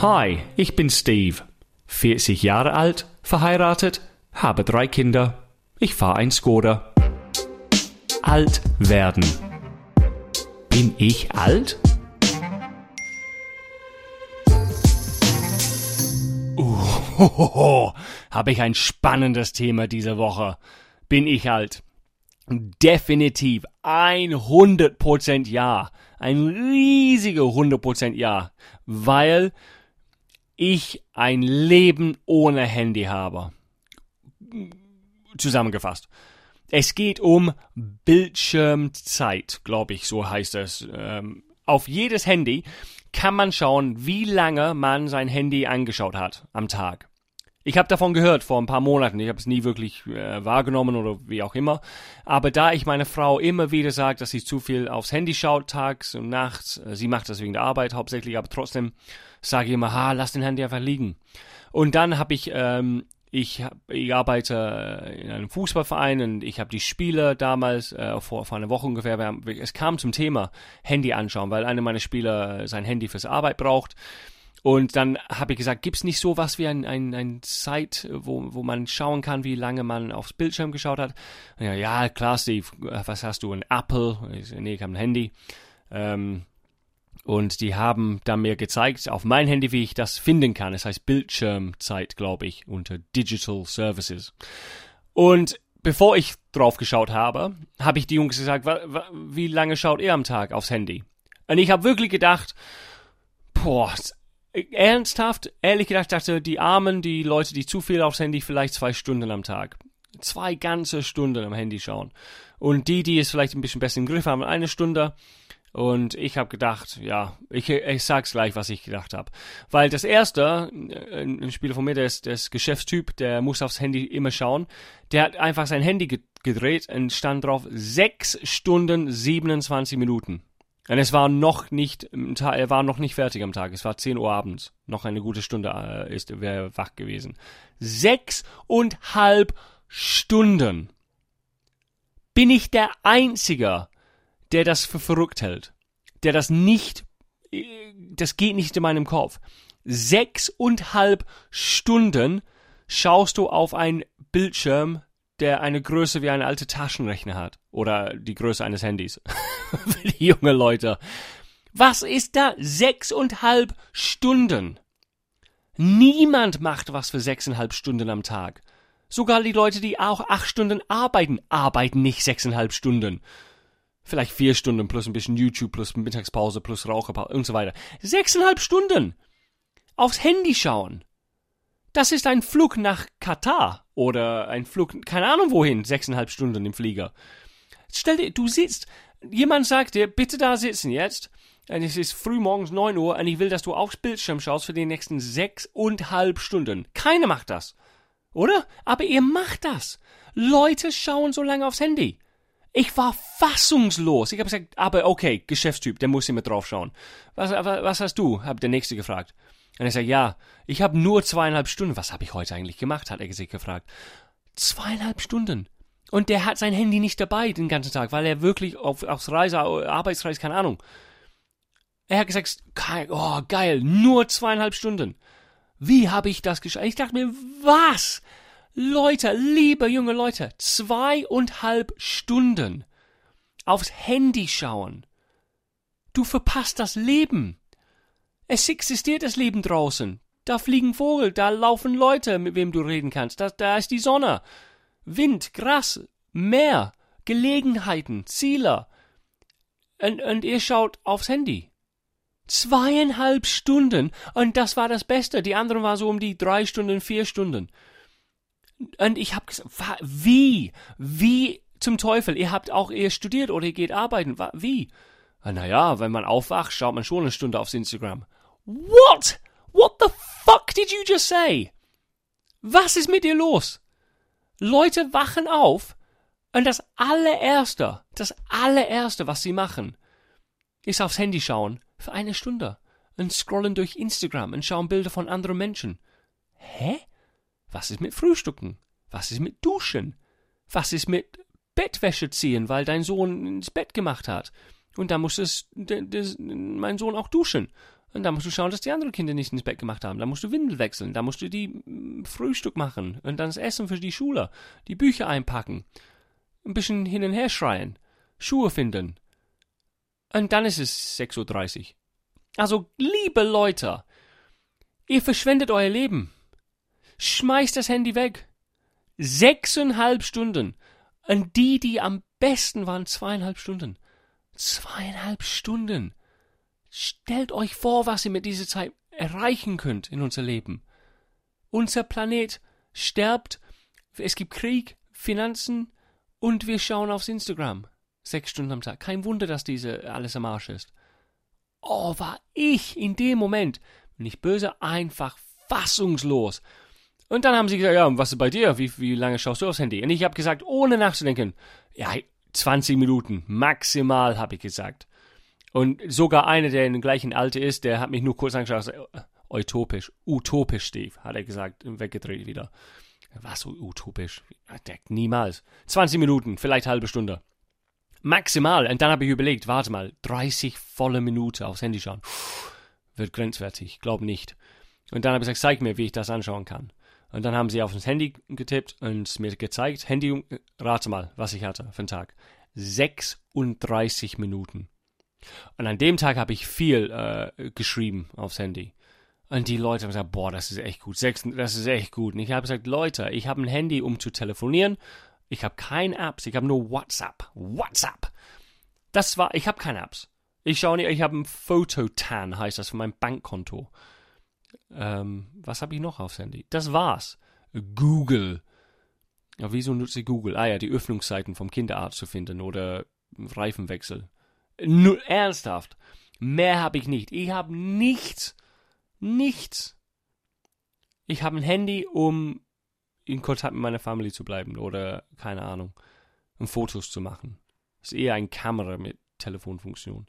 Hi, ich bin Steve. 40 Jahre alt, verheiratet, habe drei Kinder. Ich fahre ein Skoda. Alt werden. Bin ich alt? Uh, habe ich ein spannendes Thema diese Woche. Bin ich alt? Definitiv 100% ja. Ein riesiger 100% ja. Weil ich ein Leben ohne Handy habe. Zusammengefasst. Es geht um Bildschirmzeit, glaube ich, so heißt es. Ähm, auf jedes Handy kann man schauen, wie lange man sein Handy angeschaut hat am Tag. Ich habe davon gehört vor ein paar Monaten. Ich habe es nie wirklich äh, wahrgenommen oder wie auch immer. Aber da ich meine Frau immer wieder sagt, dass sie zu viel aufs Handy schaut, tags und nachts, äh, sie macht das wegen der Arbeit hauptsächlich, aber trotzdem sage ich immer, ha, lass den Handy einfach liegen. Und dann habe ich, ähm, ich, hab, ich arbeite in einem Fußballverein und ich habe die Spieler damals, äh, vor, vor einer Woche ungefähr, haben, es kam zum Thema Handy anschauen, weil einer meiner Spieler sein Handy fürs Arbeit braucht. Und dann habe ich gesagt, gibt's nicht so was wie ein, ein, ein Site, wo, wo man schauen kann, wie lange man aufs Bildschirm geschaut hat? Ja, ja, klar, Steve, was hast du? Ein Apple? Ich, nee, ich habe ein Handy. Ähm, und die haben dann mir gezeigt auf mein Handy, wie ich das finden kann. Es heißt Bildschirmzeit, glaube ich, unter Digital Services. Und bevor ich drauf geschaut habe, habe ich die Jungs gesagt, wie lange schaut ihr am Tag aufs Handy? Und ich habe wirklich gedacht, boah, ernsthaft, ehrlich gedacht, dachte die Armen, die Leute, die zu viel aufs Handy, vielleicht zwei Stunden am Tag. Zwei ganze Stunden am Handy schauen. Und die, die es vielleicht ein bisschen besser im Griff haben, eine Stunde. Und ich habe gedacht, ja, ich, ich sag's gleich, was ich gedacht habe. Weil das erste, ein Spieler von mir, der ist, der Geschäftstyp, der muss aufs Handy immer schauen. Der hat einfach sein Handy gedreht und stand drauf sechs Stunden 27 Minuten. Und es war noch nicht, er war noch nicht fertig am Tag. Es war 10 Uhr abends. Noch eine gute Stunde äh, ist, wäre wach gewesen. Sechseinhalb Stunden. Bin ich der Einzige, der das für verrückt hält? Der das nicht, äh, das geht nicht in meinem Kopf. Sechseinhalb Stunden schaust du auf ein Bildschirm, der eine Größe wie ein alter Taschenrechner hat. Oder die Größe eines Handys. Für die junge Leute. Was ist da? Sechseinhalb Stunden. Niemand macht was für sechseinhalb Stunden am Tag. Sogar die Leute, die auch acht Stunden arbeiten, arbeiten nicht sechseinhalb Stunden. Vielleicht vier Stunden plus ein bisschen YouTube plus Mittagspause plus Raucherpause und so weiter. Sechseinhalb Stunden. Aufs Handy schauen. Das ist ein Flug nach Katar oder ein Flug, keine Ahnung wohin, sechseinhalb Stunden im Flieger. Stell dir, du sitzt, jemand sagt dir, bitte da sitzen jetzt, und es ist früh morgens neun Uhr und ich will, dass du aufs Bildschirm schaust für die nächsten sechseinhalb Stunden. Keiner macht das. Oder? Aber ihr macht das. Leute schauen so lange aufs Handy. Ich war fassungslos. Ich habe gesagt, aber okay, Geschäftstyp, der muss immer drauf schauen. Was, was hast du? Hat der Nächste gefragt. Und er sagt, ja, ich habe nur zweieinhalb Stunden. Was habe ich heute eigentlich gemacht? hat er sich gefragt. Zweieinhalb Stunden. Und der hat sein Handy nicht dabei den ganzen Tag, weil er wirklich auf, aufs Reise, Arbeitsreise, keine Ahnung. Er hat gesagt, oh geil, nur zweieinhalb Stunden. Wie habe ich das geschafft? Ich dachte mir, was? Leute, liebe junge Leute, zweieinhalb Stunden aufs Handy schauen. Du verpasst das Leben. Es existiert das Leben draußen. Da fliegen Vogel, da laufen Leute, mit wem du reden kannst. Da, da ist die Sonne. Wind, Gras, Meer, Gelegenheiten, Ziele. Und, und ihr schaut aufs Handy. Zweieinhalb Stunden. Und das war das Beste. Die anderen war so um die drei Stunden, vier Stunden. Und ich hab gesagt, wie? Wie zum Teufel? Ihr habt auch, ihr studiert oder ihr geht arbeiten. Wie? Naja, wenn man aufwacht, schaut man schon eine Stunde aufs Instagram. What? What the fuck did you just say? Was ist mit dir los? Leute wachen auf und das allererste, das allererste, was sie machen, ist aufs Handy schauen für eine Stunde und scrollen durch Instagram und schauen Bilder von anderen Menschen. Hä? Was ist mit Frühstücken? Was ist mit Duschen? Was ist mit Bettwäsche ziehen, weil dein Sohn ins Bett gemacht hat? Und da muss es mein Sohn auch duschen. Und dann musst du schauen, dass die anderen Kinder nicht ins Bett gemacht haben. Dann musst du Windel wechseln. Dann musst du die mm, Frühstück machen. Und dann das Essen für die Schule. Die Bücher einpacken. Ein bisschen hin und her schreien. Schuhe finden. Und dann ist es 6.30 Uhr. Also, liebe Leute, ihr verschwendet euer Leben. Schmeißt das Handy weg. Sechseinhalb Stunden. Und die, die am besten waren, zweieinhalb Stunden. Zweieinhalb Stunden. Stellt euch vor, was ihr mit dieser Zeit erreichen könnt in unser Leben. Unser Planet sterbt, es gibt Krieg, Finanzen und wir schauen aufs Instagram. Sechs Stunden am Tag. Kein Wunder, dass diese alles am Arsch ist. Oh, war ich in dem Moment, nicht böse, einfach fassungslos. Und dann haben sie gesagt, ja, was ist bei dir? Wie, wie lange schaust du aufs Handy? Und ich habe gesagt, ohne nachzudenken, ja, 20 Minuten, maximal, habe ich gesagt. Und sogar einer, der in dem gleichen Alter ist, der hat mich nur kurz angeschaut, äh, utopisch, utopisch, Steve, hat er gesagt, weggedreht wieder. Was so utopisch? Niemals. 20 Minuten, vielleicht halbe Stunde. Maximal. Und dann habe ich überlegt, warte mal, 30 volle Minuten aufs Handy schauen. Wird grenzwertig, glaub nicht. Und dann habe ich gesagt, zeig mir, wie ich das anschauen kann. Und dann haben sie auf das Handy getippt und mir gezeigt, Handy, rate mal, was ich hatte für einen Tag. 36 Minuten. Und an dem Tag habe ich viel äh, geschrieben aufs Handy. Und die Leute haben gesagt, boah, das ist echt gut. Das ist echt gut. Und ich habe gesagt, Leute, ich habe ein Handy, um zu telefonieren. Ich habe keine Apps. Ich habe nur WhatsApp. WhatsApp. Das war, ich habe keine Apps. Ich schaue nicht, ich habe ein Fototan, heißt das, von meinem Bankkonto. Ähm, was habe ich noch aufs Handy? Das war's. Google. Ja, wieso nutze ich Google? Ah ja, die Öffnungszeiten vom Kinderarzt zu finden oder Reifenwechsel. Nur ernsthaft. Mehr habe ich nicht. Ich habe nichts. Nichts. Ich habe ein Handy, um in Kontakt mit meiner Familie zu bleiben oder keine Ahnung, um Fotos zu machen. Das ist eher eine Kamera mit Telefonfunktion.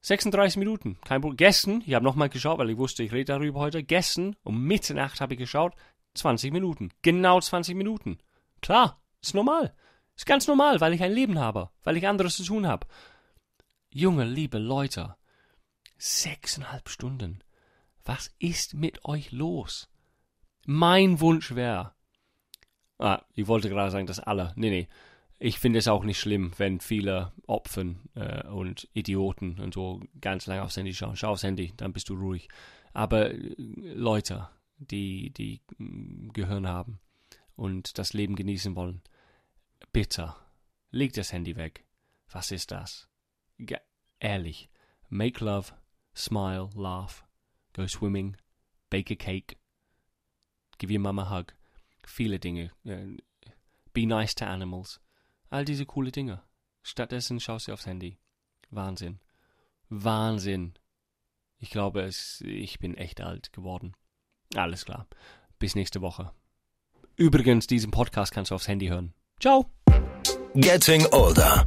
36 Minuten, kein Problem. Gestern, ich habe nochmal geschaut, weil ich wusste, ich rede darüber heute. Gestern um Mitternacht habe ich geschaut, 20 Minuten. Genau 20 Minuten. Klar, ist normal. Ist ganz normal, weil ich ein Leben habe, weil ich anderes zu tun habe. Junge, liebe Leute, sechseinhalb Stunden. Was ist mit euch los? Mein Wunsch wäre, ah, ich wollte gerade sagen, dass alle, nee, nee, ich finde es auch nicht schlimm, wenn viele Opfen äh, und Idioten und so ganz lange aufs Handy schauen. Schau aufs Handy, dann bist du ruhig. Aber äh, Leute, die, die mm, Gehirn haben und das Leben genießen wollen, bitte, leg das Handy weg. Was ist das? Ehrlich. Make love, smile, laugh, go swimming, bake a cake, give your mama a hug. Viele Dinge. Äh, be nice to animals All diese coole Dinge. Stattdessen schaust du aufs Handy. Wahnsinn. Wahnsinn. Ich glaube, es, ich bin echt alt geworden. Alles klar. Bis nächste Woche. Übrigens, diesen Podcast kannst du aufs Handy hören. Ciao. Getting Older.